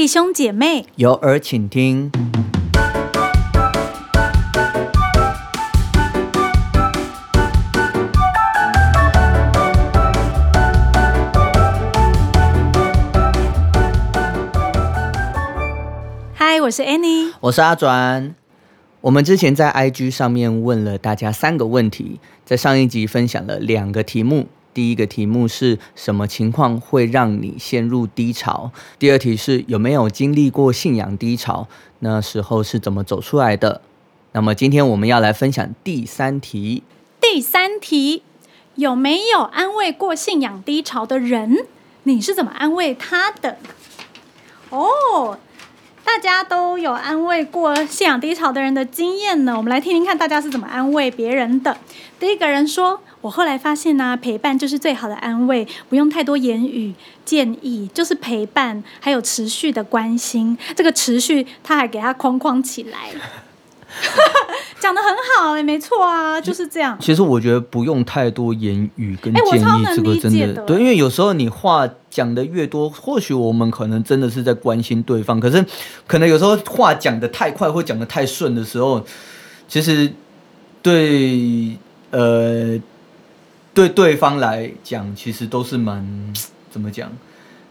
弟兄姐妹，有耳请听。嗨，我是 Annie。我是阿转。我们之前在 IG 上面问了大家三个问题，在上一集分享了两个题目。第一个题目是什么情况会让你陷入低潮？第二题是有没有经历过信仰低潮？那时候是怎么走出来的？那么今天我们要来分享第三题。第三题，有没有安慰过信仰低潮的人？你是怎么安慰他的？哦，大家都有安慰过信仰低潮的人的经验呢。我们来听听看大家是怎么安慰别人的。第一个人说。我后来发现呢，陪伴就是最好的安慰，不用太多言语建议，就是陪伴，还有持续的关心。这个持续，他还给他框框起来，讲的很好哎，没错啊，就是这样。其实我觉得不用太多言语跟建议，这个真的对，因为有时候你话讲的越多，或许我们可能真的是在关心对方，可是可能有时候话讲的太快或讲的太顺的时候，其实对呃。对对方来讲，其实都是蛮 怎么讲，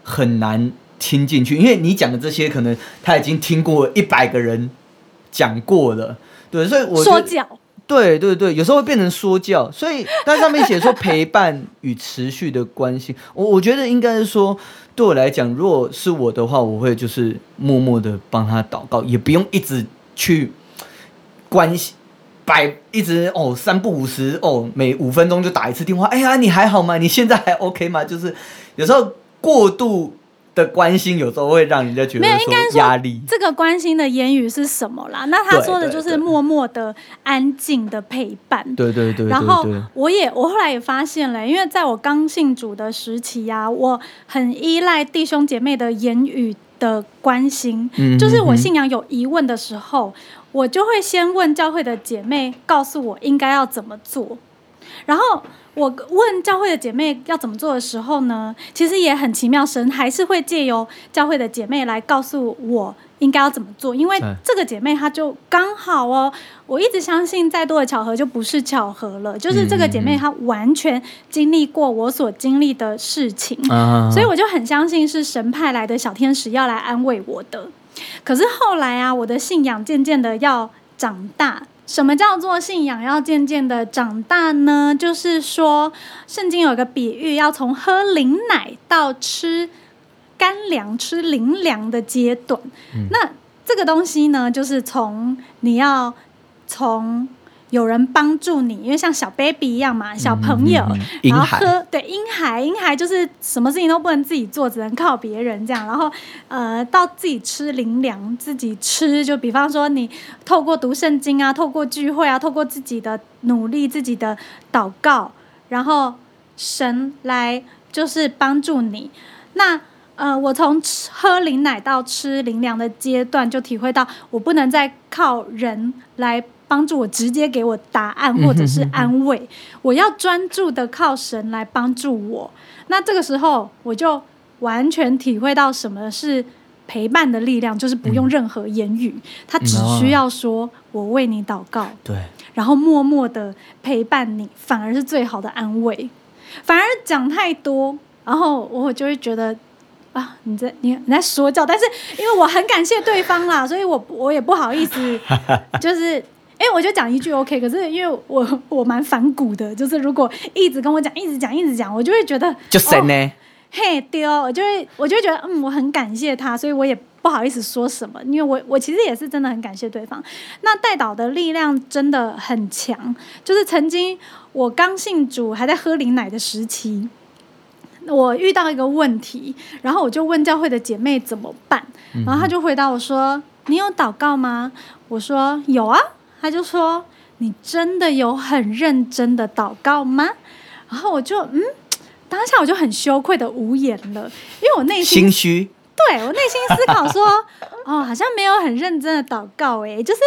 很难听进去，因为你讲的这些，可能他已经听过一百个人讲过了，对，所以我说教，对对对，有时候会变成说教，所以但上面写说陪伴与持续的关心，我我觉得应该是说，对我来讲，如果是我的话，我会就是默默的帮他祷告，也不用一直去关心。百一直哦，三不五十哦，每五分钟就打一次电话。哎呀，你还好吗？你现在还 OK 吗？就是有时候过度的关心，有时候会让人家觉得说压力。这个关心的言语是什么啦？那他说的就是默默的、安静的陪伴。对对对。然后我也我后来也发现了，因为在我刚信主的时期呀，我很依赖弟兄姐妹的言语的关心。嗯。就是我信仰有疑问的时候。我就会先问教会的姐妹，告诉我应该要怎么做。然后我问教会的姐妹要怎么做的时候呢，其实也很奇妙，神还是会借由教会的姐妹来告诉我应该要怎么做。因为这个姐妹她就刚好哦，我一直相信再多的巧合就不是巧合了，就是这个姐妹她完全经历过我所经历的事情，所以我就很相信是神派来的小天使要来安慰我的。可是后来啊，我的信仰渐渐的要长大。什么叫做信仰要渐渐的长大呢？就是说，圣经有个比喻，要从喝灵奶到吃干粮、吃零粮的阶段。那这个东西呢，就是从你要从。有人帮助你，因为像小 baby 一样嘛，小朋友，然后喝对婴孩，婴孩就是什么事情都不能自己做，只能靠别人这样。然后呃，到自己吃零粮，自己吃，就比方说你透过读圣经啊，透过聚会啊，透过自己的努力、自己的祷告，然后神来就是帮助你。那呃，我从喝灵奶到吃灵粮的阶段，就体会到我不能再靠人来。帮助我直接给我答案或者是安慰，我要专注的靠神来帮助我。那这个时候我就完全体会到什么是陪伴的力量，就是不用任何言语，他只需要说“我为你祷告”，对，然后默默的陪伴你，反而是最好的安慰。反而讲太多，然后我就会觉得啊，你在你你在说教，但是因为我很感谢对方啦，所以我我也不好意思，就是。哎，我就讲一句 OK，可是因为我我蛮反骨的，就是如果一直跟我讲，一直讲，一直讲，我就会觉得就神呢，嘿丢，我就会我就会觉得嗯，我很感谢他，所以我也不好意思说什么，因为我我其实也是真的很感谢对方。那带导的力量真的很强，就是曾经我刚信主还在喝灵奶的时期，我遇到一个问题，然后我就问教会的姐妹怎么办，然后她就回答我说：“你有祷告吗？”我说：“有啊。”她就说：“你真的有很认真的祷告吗？”然后我就嗯，当下我就很羞愧的无言了，因为我内心心虚，对我内心思考说：“哦，好像没有很认真的祷告。”诶，就是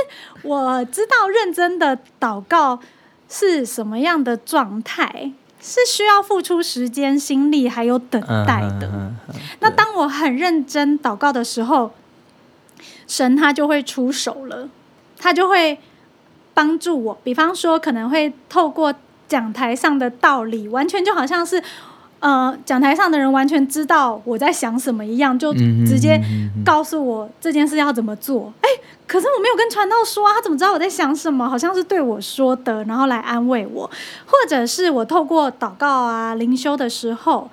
我知道认真的祷告是什么样的状态，是需要付出时间、心力还有等待的。那当我很认真祷告的时候，神他就会出手了，他就会帮助我。比方说，可能会透过讲台上的道理，完全就好像是。呃，讲台上的人完全知道我在想什么一样，就直接告诉我这件事要怎么做。哎，可是我没有跟传道说啊，他怎么知道我在想什么？好像是对我说的，然后来安慰我，或者是我透过祷告啊、灵修的时候，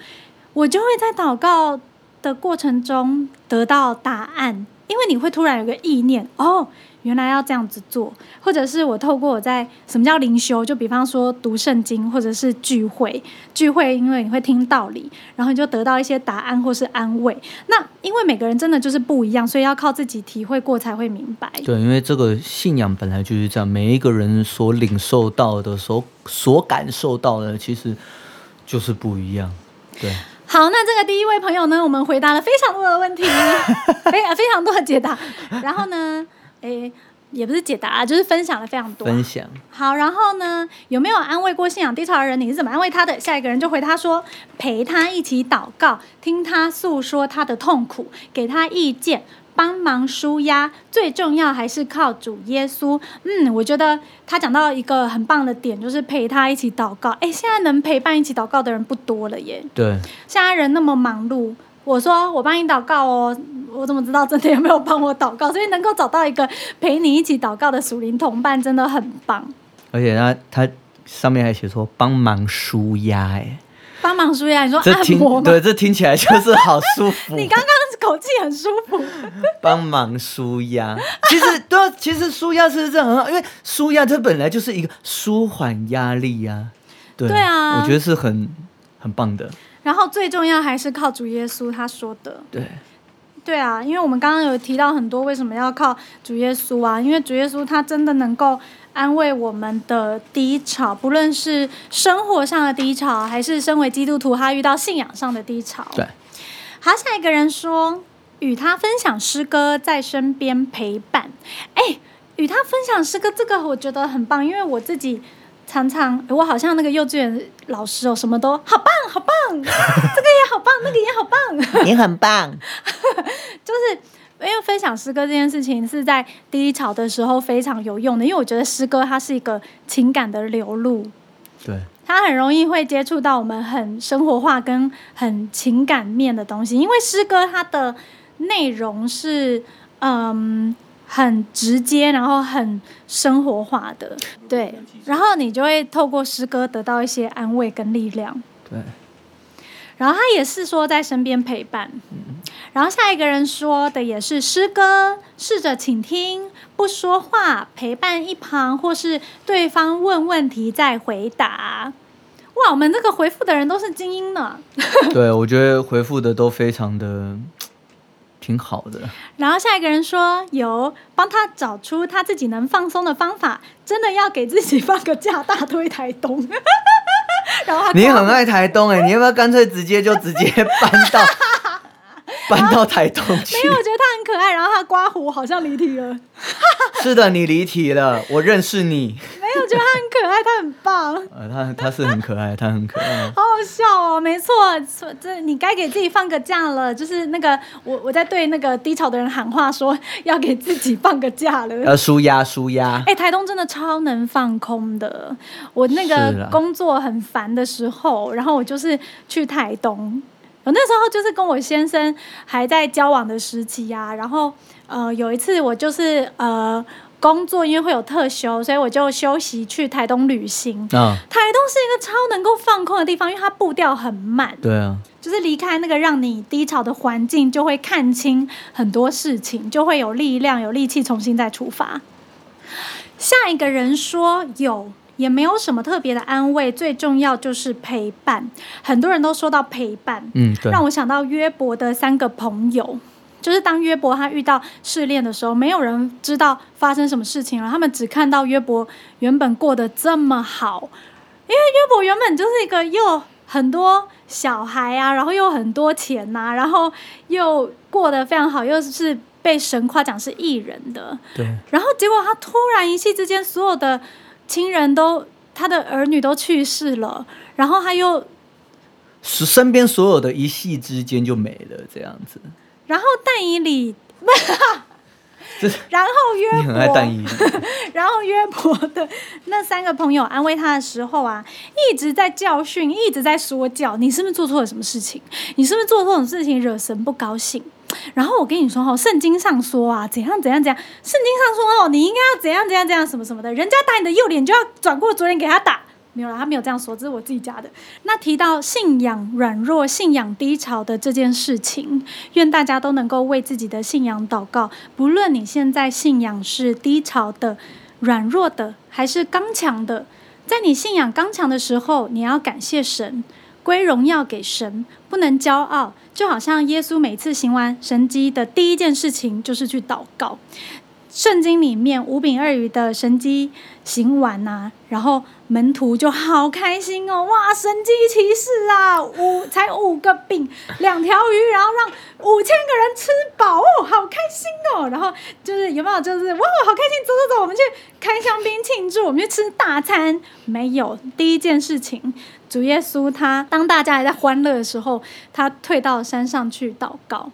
我就会在祷告的过程中得到答案，因为你会突然有个意念哦。原来要这样子做，或者是我透过我在什么叫灵修，就比方说读圣经，或者是聚会，聚会因为你会听道理，然后你就得到一些答案或是安慰。那因为每个人真的就是不一样，所以要靠自己体会过才会明白。对，因为这个信仰本来就是这样，每一个人所领受到的、所所感受到的，其实就是不一样。对。好，那这个第一位朋友呢，我们回答了非常多的问题，非非常多的解答，然后呢？诶，也不是解答，就是分享了非常多。分享好，然后呢，有没有安慰过信仰低潮的人？你是怎么安慰他的？下一个人就回他说：陪他一起祷告，听他诉说他的痛苦，给他意见，帮忙舒压。最重要还是靠主耶稣。嗯，我觉得他讲到一个很棒的点，就是陪他一起祷告。哎，现在能陪伴一起祷告的人不多了耶。对，现在人那么忙碌。我说我帮你祷告哦，我怎么知道真的有没有帮我祷告？所以能够找到一个陪你一起祷告的属灵同伴，真的很棒。而且他他上面还写说帮忙舒压，哎，帮忙舒压，你说按摩对，这听起来就是好舒服。你刚刚口气很舒服。帮忙舒压，其实 对，其实舒压是这很好，因为舒压它本来就是一个舒缓压力呀。对啊，我觉得是很很棒的。然后最重要还是靠主耶稣，他说的。对，对啊，因为我们刚刚有提到很多为什么要靠主耶稣啊？因为主耶稣他真的能够安慰我们的低潮，不论是生活上的低潮，还是身为基督徒他遇到信仰上的低潮。对。好，下一个人说，与他分享诗歌，在身边陪伴。哎，与他分享诗歌，这个我觉得很棒，因为我自己。常常，我好像那个幼稚园老师哦，什么都好棒，好棒，这个也好棒，那个也好棒，你很棒。就是因为分享诗歌这件事情是在低潮的时候非常有用的，因为我觉得诗歌它是一个情感的流露，对，它很容易会接触到我们很生活化跟很情感面的东西，因为诗歌它的内容是嗯。很直接，然后很生活化的，对，然后你就会透过诗歌得到一些安慰跟力量。对，然后他也是说在身边陪伴。嗯，然后下一个人说的也是诗歌，试着倾听，不说话，陪伴一旁，或是对方问问题再回答。哇，我们这个回复的人都是精英呢。对，我觉得回复的都非常的。挺好的。然后下一个人说有帮他找出他自己能放松的方法，真的要给自己放个假，大推台东。然后你很爱台东哎，你要不要干脆直接就直接搬到搬到台东去？没有，我觉得他很可爱。然后他刮胡好像离题了。是的，你离题了，我认识你。没有，觉得他很可爱，他很棒。呃，他他是很可爱，他很可爱。好好笑哦，没错，这你该给自己放个假了。就是那个我我在对那个低潮的人喊话，说要给自己放个假了。要舒压，舒压。哎，台东真的超能放空的。我那个工作很烦的时候，然后我就是去台东。我那时候就是跟我先生还在交往的时期呀，然后呃有一次我就是呃。工作因为会有特休，所以我就休息去台东旅行。啊，台东是一个超能够放空的地方，因为它步调很慢。对啊，就是离开那个让你低潮的环境，就会看清很多事情，就会有力量、有力气重新再出发。下一个人说有，也没有什么特别的安慰，最重要就是陪伴。很多人都说到陪伴，嗯，对，让我想到约伯的三个朋友。就是当约伯他遇到试炼的时候，没有人知道发生什么事情了。他们只看到约伯原本过得这么好，因为约伯原本就是一个又很多小孩啊，然后又很多钱呐，然后又过得非常好，又是被神夸奖是艺人的。对。然后结果他突然一气之间，所有的亲人都。他的儿女都去世了，然后他又是身边所有的一夕之间就没了这样子。然后但以理。然后约伯，然后约伯的那三个朋友安慰他的时候啊，一直在教训，一直在说教。你是不是做错了什么事情？你是不是做错什么事情惹神不高兴？然后我跟你说哈，圣经上说啊，怎样怎样怎样，圣经上说哦，你应该要怎样怎样怎样什么什么的，人家打你的右脸就要转过左脸给他打。没有啦，他没有这样说，这是我自己加的。那提到信仰软弱、信仰低潮的这件事情，愿大家都能够为自己的信仰祷告。不论你现在信仰是低潮的、软弱的，还是刚强的，在你信仰刚强的时候，你要感谢神，归荣耀给神，不能骄傲。就好像耶稣每次行完神迹的第一件事情，就是去祷告。圣经里面五饼二鱼的神迹行完呐，然后门徒就好开心哦，哇，神迹奇事啊，五才五个饼两条鱼，然后让五千个人吃饱哦，好开心哦。然后就是有没有就是哇，好开心，走走走，我们去开香槟庆祝，我们去吃大餐。没有，第一件事情，主耶稣他当大家还在欢乐的时候，他退到山上去祷告。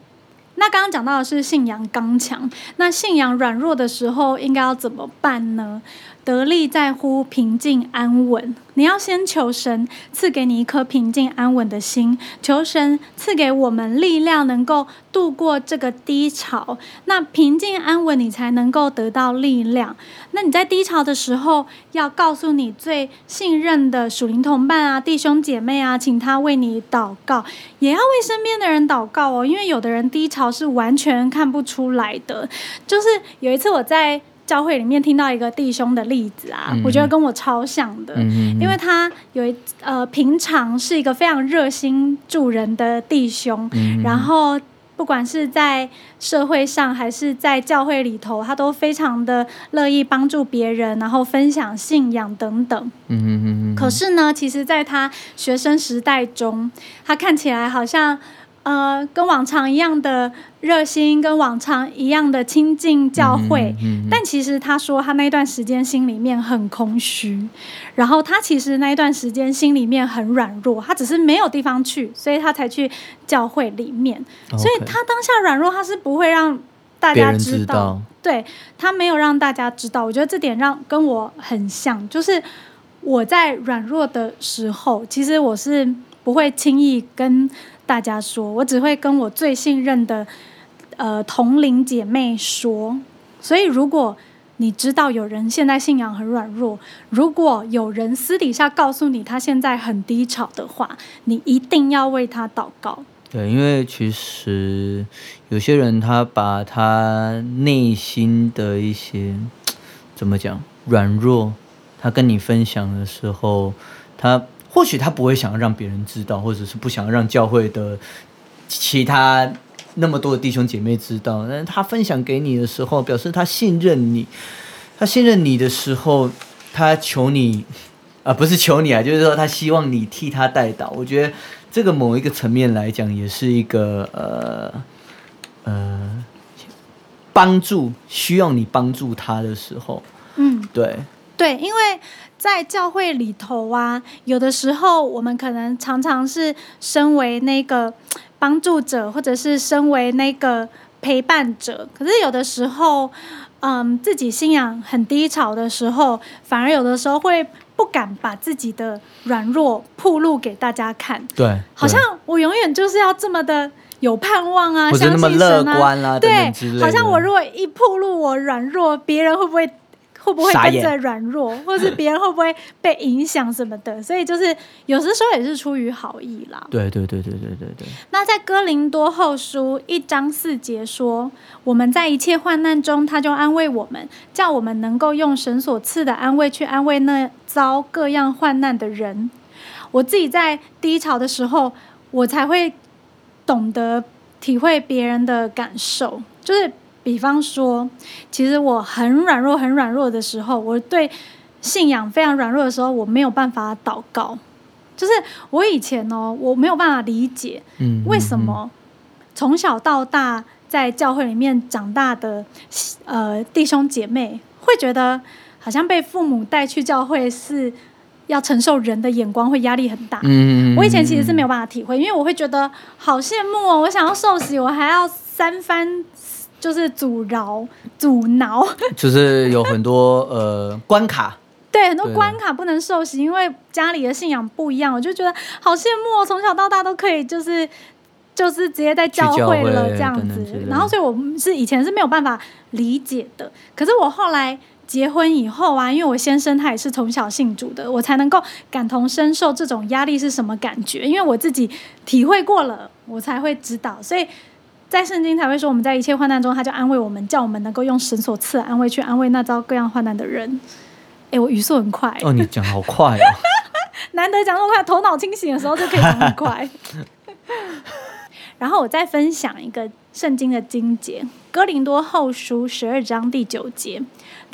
那刚刚讲到的是信仰刚强，那信仰软弱的时候应该要怎么办呢？得力在乎平静安稳。你要先求神赐给你一颗平静安稳的心，求神赐给我们力量，能够度过这个低潮。那平静安稳，你才能够得到力量。那你在低潮的时候，要告诉你最信任的属灵同伴啊、弟兄姐妹啊，请他为你祷告，也要为身边的人祷告哦。因为有的人低潮是完全看不出来的。就是有一次我在。教会里面听到一个弟兄的例子啊，我觉得跟我超像的，因为他有一呃平常是一个非常热心助人的弟兄，然后不管是在社会上还是在教会里头，他都非常的乐意帮助别人，然后分享信仰等等。嗯嗯嗯可是呢，其实在他学生时代中，他看起来好像。呃，跟往常一样的热心，跟往常一样的亲近教会，但其实他说他那段时间心里面很空虚，然后他其实那一段时间心里面很软弱，他只是没有地方去，所以他才去教会里面。所以他当下软弱，他是不会让大家知道，对他没有让大家知道。我觉得这点让跟我很像，就是我在软弱的时候，其实我是不会轻易跟。大家说，我只会跟我最信任的呃同龄姐妹说。所以，如果你知道有人现在信仰很软弱，如果有人私底下告诉你他现在很低潮的话，你一定要为他祷告。对，因为其实有些人他把他内心的一些怎么讲软弱，他跟你分享的时候，他。或许他不会想要让别人知道，或者是不想让教会的其他那么多的弟兄姐妹知道。但是他分享给你的时候，表示他信任你。他信任你的时候，他求你，啊，不是求你啊，就是说他希望你替他带导。我觉得这个某一个层面来讲，也是一个呃呃帮助，需要你帮助他的时候。嗯，对对，因为。在教会里头啊，有的时候我们可能常常是身为那个帮助者，或者是身为那个陪伴者。可是有的时候，嗯，自己信仰很低潮的时候，反而有的时候会不敢把自己的软弱铺露给大家看。对，好像我永远就是要这么的有盼望啊，相信神啊，对，好像我如果一铺露我软弱，别人会不会？会不会跟着软弱，或是别人会不会被影响什么的？所以就是有时候也是出于好意啦。对对对对对对对。那在哥林多后书一章四节说：“我们在一切患难中，他就安慰我们，叫我们能够用神所赐的安慰去安慰那遭各样患难的人。”我自己在低潮的时候，我才会懂得体会别人的感受，就是。比方说，其实我很软弱、很软弱的时候，我对信仰非常软弱的时候，我没有办法祷告。就是我以前哦，我没有办法理解，为什么从小到大在教会里面长大的呃弟兄姐妹会觉得好像被父母带去教会是要承受人的眼光会压力很大。嗯，我以前其实是没有办法体会，因为我会觉得好羡慕哦，我想要受洗，我还要三番就是阻挠、阻挠，就是有很多呃关卡。对，很多关卡不能受洗，因为家里的信仰不一样，我就觉得好羡慕哦，从小到大都可以就是就是直接在教会了这样子。然后，所以我是以前是没有办法理解的，可是我后来。结婚以后啊，因为我先生他也是从小信主的，我才能够感同身受这种压力是什么感觉。因为我自己体会过了，我才会知道。所以在圣经才会说，我们在一切患难中，他就安慰我们，叫我们能够用神所赐的安慰去安慰那遭各样患难的人。哎，我语速很快哦，你讲好快哦，难得讲那么快，头脑清醒的时候就可以讲很快。然后我再分享一个圣经的经节，《哥林多后书》十二章第九节。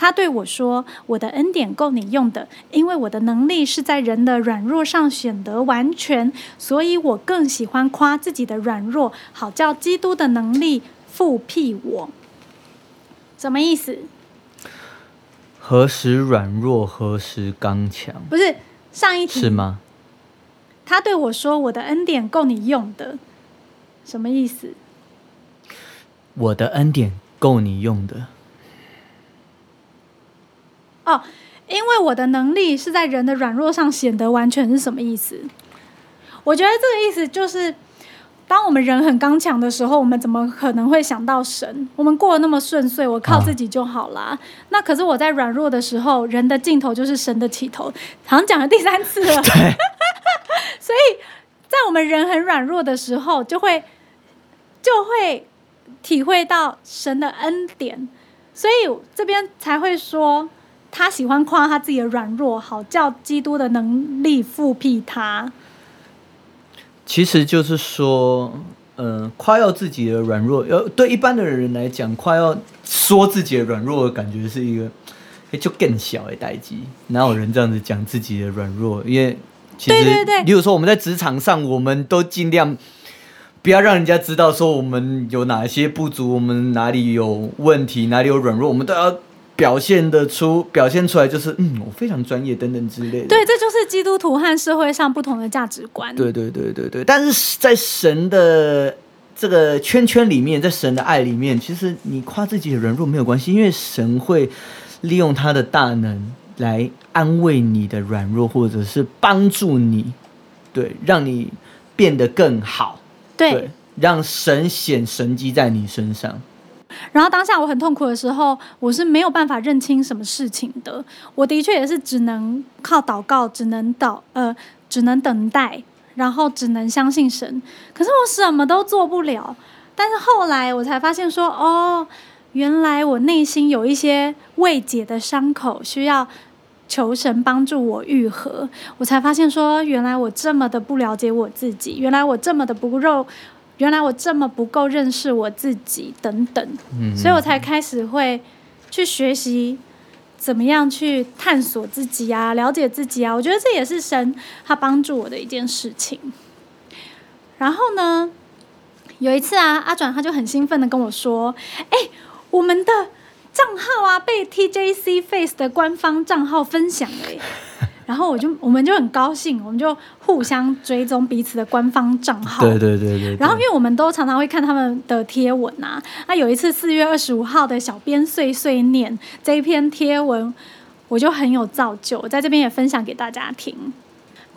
他对我说：“我的恩典够你用的，因为我的能力是在人的软弱上显得完全，所以我更喜欢夸自己的软弱，好叫基督的能力复辟我。”什么意思？何时软弱，何时刚强？不是上一题是吗？他对我说：“我的恩典够你用的。”什么意思？我的恩典够你用的。哦，因为我的能力是在人的软弱上显得完全是什么意思？我觉得这个意思就是，当我们人很刚强的时候，我们怎么可能会想到神？我们过得那么顺遂，我靠自己就好啦。那可是我在软弱的时候，人的尽头就是神的起头，好像讲了第三次了。所以在我们人很软弱的时候，就会就会体会到神的恩典，所以这边才会说。他喜欢夸他自己的软弱，好叫基督的能力复辟他。其实就是说，嗯，夸耀自己的软弱，呃，对一般的人来讲，夸耀说自己的软弱，感觉是一个就更小的代际。哪有人这样子讲自己的软弱？因为其实，例如说我们在职场上，我们都尽量不要让人家知道说我们有哪些不足，我们哪里有问题，哪里有软弱，我们都要。表现的出，表现出来就是，嗯，我非常专业等等之类的。对，这就是基督徒和社会上不同的价值观。对对对对对，但是在神的这个圈圈里面，在神的爱里面，其实你夸自己的软弱没有关系，因为神会利用他的大能来安慰你的软弱，或者是帮助你，对，让你变得更好。对，让神显神迹在你身上。然后当下我很痛苦的时候，我是没有办法认清什么事情的。我的确也是只能靠祷告，只能祷呃，只能等待，然后只能相信神。可是我什么都做不了。但是后来我才发现说，哦，原来我内心有一些未解的伤口，需要求神帮助我愈合。我才发现说，原来我这么的不了解我自己，原来我这么的不肉。原来我这么不够认识我自己，等等，所以我才开始会去学习怎么样去探索自己啊，了解自己啊。我觉得这也是神他帮助我的一件事情。然后呢，有一次啊，阿转他就很兴奋的跟我说：“哎，我们的账号啊，被 TJC Face 的官方账号分享了。”然后我就我们就很高兴，我们就互相追踪彼此的官方账号。对对对对。然后因为我们都常常会看他们的贴文啊，那有一次四月二十五号的小编碎碎念这一篇贴文，我就很有造就，我在这边也分享给大家听。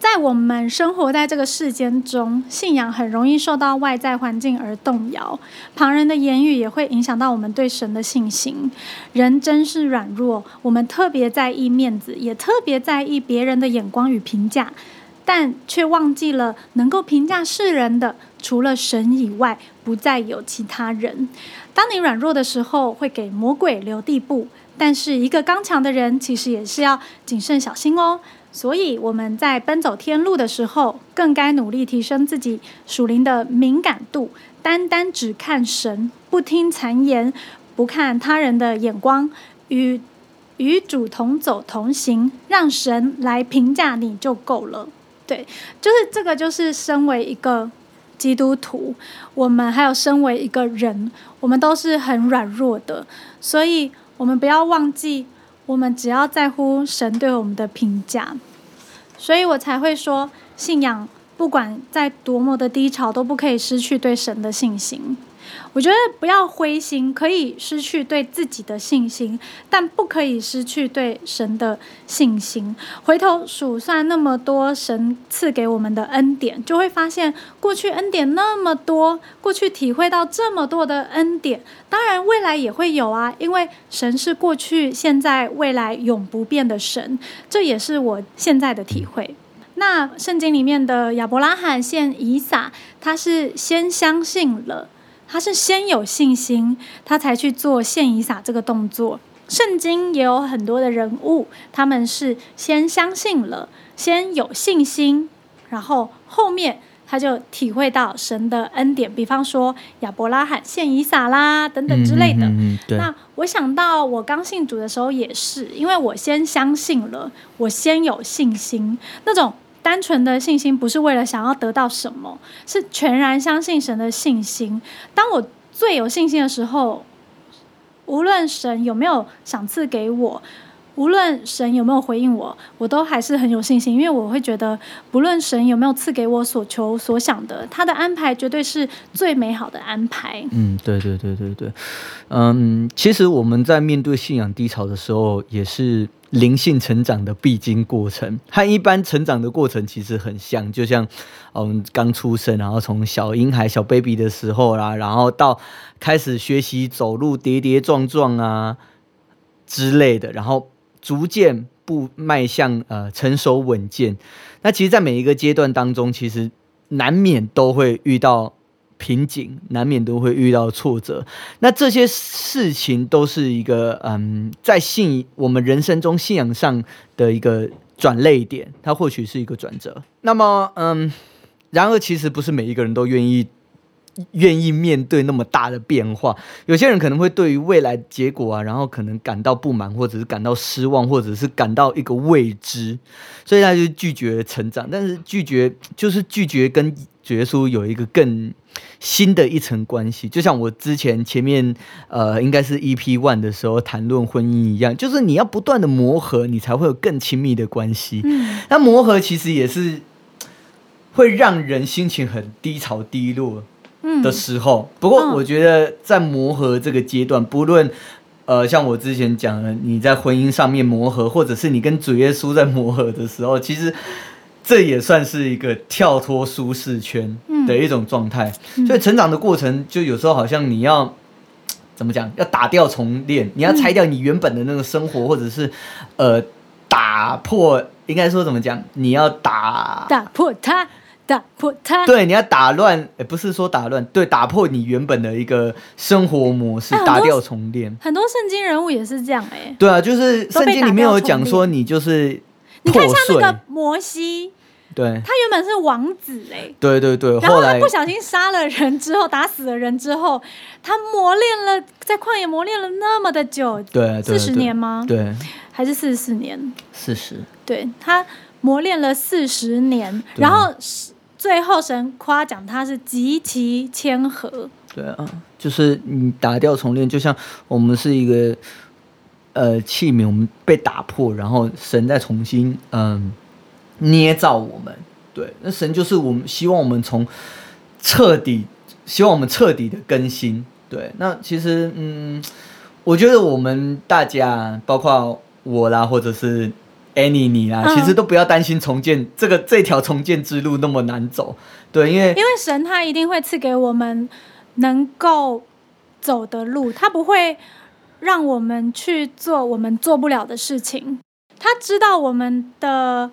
在我们生活在这个世间中，信仰很容易受到外在环境而动摇，旁人的言语也会影响到我们对神的信心。人真是软弱，我们特别在意面子，也特别在意别人的眼光与评价，但却忘记了能够评价世人的，除了神以外，不再有其他人。当你软弱的时候，会给魔鬼留地步，但是一个刚强的人，其实也是要谨慎小心哦。所以我们在奔走天路的时候，更该努力提升自己属灵的敏感度，单单只看神，不听谗言，不看他人的眼光，与与主同走同行，让神来评价你就够了。对，就是这个，就是身为一个基督徒，我们还有身为一个人，我们都是很软弱的，所以我们不要忘记。我们只要在乎神对我们的评价，所以我才会说，信仰不管在多么的低潮，都不可以失去对神的信心。我觉得不要灰心，可以失去对自己的信心，但不可以失去对神的信心。回头数算那么多神赐给我们的恩典，就会发现过去恩典那么多，过去体会到这么多的恩典，当然未来也会有啊，因为神是过去、现在、未来永不变的神，这也是我现在的体会。那圣经里面的亚伯拉罕献以撒，他是先相信了。他是先有信心，他才去做献以撒这个动作。圣经也有很多的人物，他们是先相信了，先有信心，然后后面他就体会到神的恩典。比方说亚伯拉罕献以撒啦，等等之类的。那我想到我刚信主的时候也是，因为我先相信了，我先有信心，那种。单纯的信心不是为了想要得到什么，是全然相信神的信心。当我最有信心的时候，无论神有没有赏赐给我，无论神有没有回应我，我都还是很有信心，因为我会觉得，不论神有没有赐给我所求所想的，他的安排绝对是最美好的安排。嗯，对对对对对，嗯，其实我们在面对信仰低潮的时候，也是。灵性成长的必经过程，和一般成长的过程其实很像，就像嗯刚出生，然后从小婴孩、小 baby 的时候啦，然后到开始学习走路，跌跌撞撞啊之类的，然后逐渐步迈向呃成熟稳健。那其实，在每一个阶段当中，其实难免都会遇到。瓶颈难免都会遇到挫折，那这些事情都是一个嗯，在信我们人生中信仰上的一个转泪点，它或许是一个转折。那么嗯，然而其实不是每一个人都愿意愿意面对那么大的变化，有些人可能会对于未来结果啊，然后可能感到不满，或者是感到失望，或者是感到一个未知，所以他就拒绝成长。但是拒绝就是拒绝跟耶稣有一个更。新的一层关系，就像我之前前面呃，应该是 EP One 的时候谈论婚姻一样，就是你要不断的磨合，你才会有更亲密的关系。嗯，那磨合其实也是会让人心情很低潮、低落的时候。不过我觉得在磨合这个阶段，不论呃，像我之前讲的，你在婚姻上面磨合，或者是你跟主耶稣在磨合的时候，其实。这也算是一个跳脱舒适圈的一种状态，所以成长的过程就有时候好像你要 怎么讲，要打掉重练，你要拆掉你原本的那个生活，或者是呃打破，应该说怎么讲，你要打打破它，打破它，对，你要打乱，不是说打乱，对，打破你原本的一个生活模式，打掉重练。很多圣经人物也是这样，哎，对啊，就是圣经里面有讲说，你就是你看像那个摩西。对，他原本是王子哎，对对对，然后他不小心杀了人之后，打死了人之后，他磨练了，在旷野磨练了那么的久，对，四十年吗？对，还是四十四年？四十，对他磨练了四十年，然后最后神夸奖他是极其谦和。对啊，就是你打掉重练，就像我们是一个呃器皿，我们被打破，然后神再重新嗯。捏造我们，对，那神就是我们希望我们从彻底，希望我们彻底的更新，对。那其实，嗯，我觉得我们大家，包括我啦，或者是 Annie 你啦，其实都不要担心重建这个这条重建之路那么难走，对，因为因为神他一定会赐给我们能够走的路，他不会让我们去做我们做不了的事情，他知道我们的。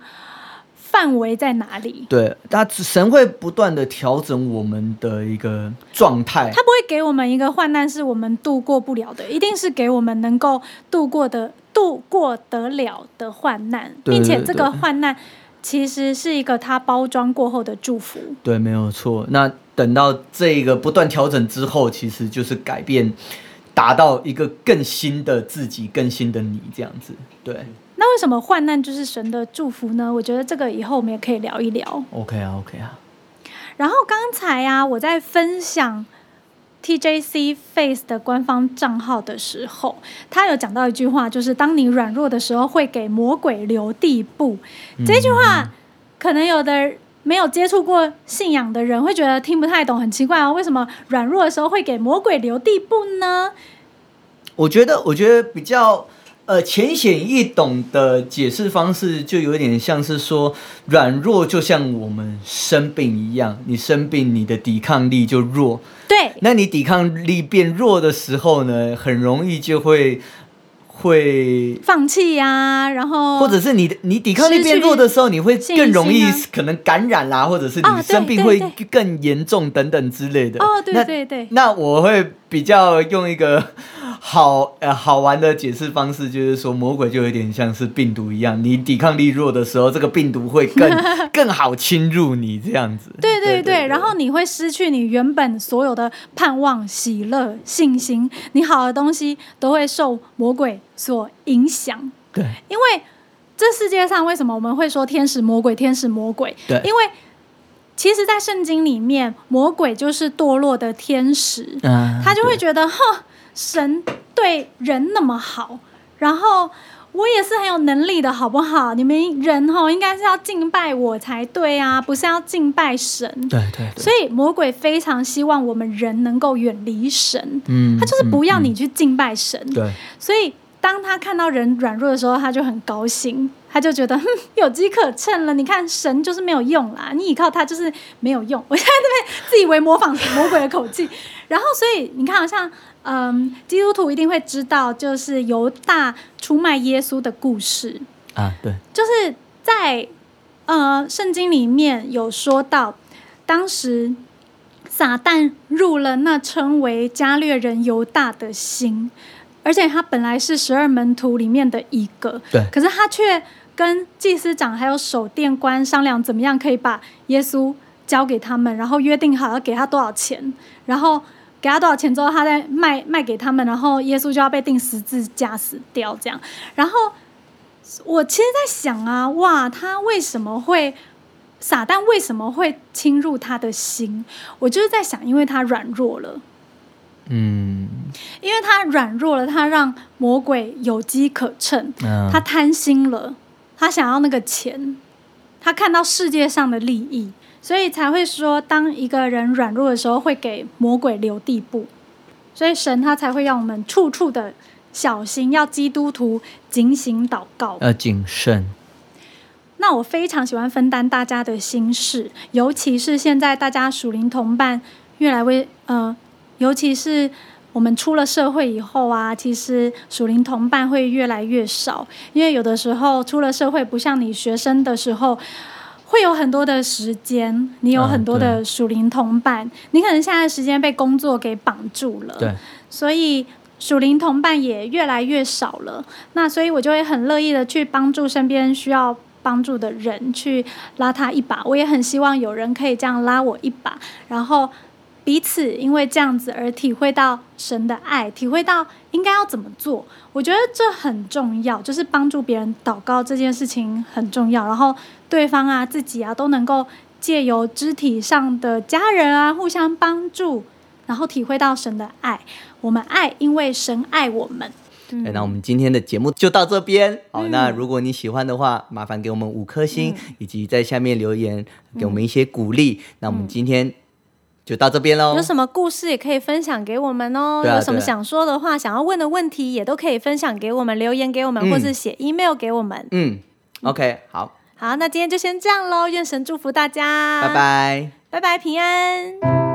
范围在哪里？对，他神会不断的调整我们的一个状态。他不会给我们一个患难是我们度过不了的，一定是给我们能够度过的、度过得了的患难，并且这个患难其实是一个他包装过后的祝福。对，没有错。那等到这个不断调整之后，其实就是改变，达到一个更新的自己、更新的你这样子。对。那为什么患难就是神的祝福呢？我觉得这个以后我们也可以聊一聊。OK 啊，OK 啊。然后刚才啊，我在分享 TJC Face 的官方账号的时候，他有讲到一句话，就是当你软弱的时候，会给魔鬼留地步。这句话可能有的没有接触过信仰的人会觉得听不太懂，很奇怪哦，为什么软弱的时候会给魔鬼留地步呢？我觉得，我觉得比较。呃，浅显易懂的解释方式，就有点像是说，软弱就像我们生病一样，你生病，你的抵抗力就弱。对，那你抵抗力变弱的时候呢，很容易就会会放弃呀，然后或者是你的你抵抗力变弱的时候，你会更容易可能感染啦，或者是你生病会更严重等等之类的。哦，对对对，那我会比较用一个。好呃，好玩的解释方式就是说，魔鬼就有点像是病毒一样，你抵抗力弱的时候，这个病毒会更 更好侵入你这样子。对对对，然后你会失去你原本所有的盼望、喜乐、信心，你好的东西都会受魔鬼所影响。对，因为这世界上为什么我们会说天使、魔鬼、天使、魔鬼？对，因为其实，在圣经里面，魔鬼就是堕落的天使，他就会觉得，哼。神对人那么好，然后我也是很有能力的，好不好？你们人吼应该是要敬拜我才对啊，不是要敬拜神。对对。所以魔鬼非常希望我们人能够远离神，嗯，他就是不要你去敬拜神。对。所以当他看到人软弱的时候，他就很高兴，他就觉得哼，有机可乘了。你看神就是没有用啦，你依靠他就是没有用。我现在这边自以为模仿魔鬼的口气，然后所以你看，好像。嗯，基督徒一定会知道，就是犹大出卖耶稣的故事啊。对，就是在呃圣经里面有说到，当时撒旦入了那称为加略人犹大的心，而且他本来是十二门徒里面的一个，对，可是他却跟祭司长还有守殿官商量，怎么样可以把耶稣交给他们，然后约定好要给他多少钱，然后。给他多少钱之后，他再卖卖给他们，然后耶稣就要被钉十字架死掉，这样。然后我其实，在想啊，哇，他为什么会撒旦为什么会侵入他的心？我就是在想，因为他软弱了，嗯，因为他软弱了，他让魔鬼有机可乘，他贪心了，他想要那个钱，他看到世界上的利益。所以才会说，当一个人软弱的时候，会给魔鬼留地步。所以神他才会让我们处处的小心，要基督徒警醒祷告，要谨慎。那我非常喜欢分担大家的心事，尤其是现在大家属灵同伴越来越呃，尤其是我们出了社会以后啊，其实属灵同伴会越来越少，因为有的时候出了社会，不像你学生的时候。会有很多的时间，你有很多的属灵同伴，你可能现在时间被工作给绑住了，对，所以属灵同伴也越来越少了。那所以我就会很乐意的去帮助身边需要帮助的人，去拉他一把。我也很希望有人可以这样拉我一把，然后。彼此因为这样子而体会到神的爱，体会到应该要怎么做，我觉得这很重要，就是帮助别人祷告这件事情很重要。然后对方啊、自己啊都能够借由肢体上的家人啊互相帮助，然后体会到神的爱。我们爱，因为神爱我们。那我们今天的节目就到这边。好，那如果你喜欢的话，麻烦给我们五颗星，以及在下面留言给我们一些鼓励。那我们今天。就到这边喽。有什么故事也可以分享给我们哦。有什么想说的话、想要问的问题，也都可以分享给我们，留言给我们，或是写 email 给我们。嗯，OK，好。好，那今天就先这样喽。愿神祝福大家。拜拜。拜拜，平安。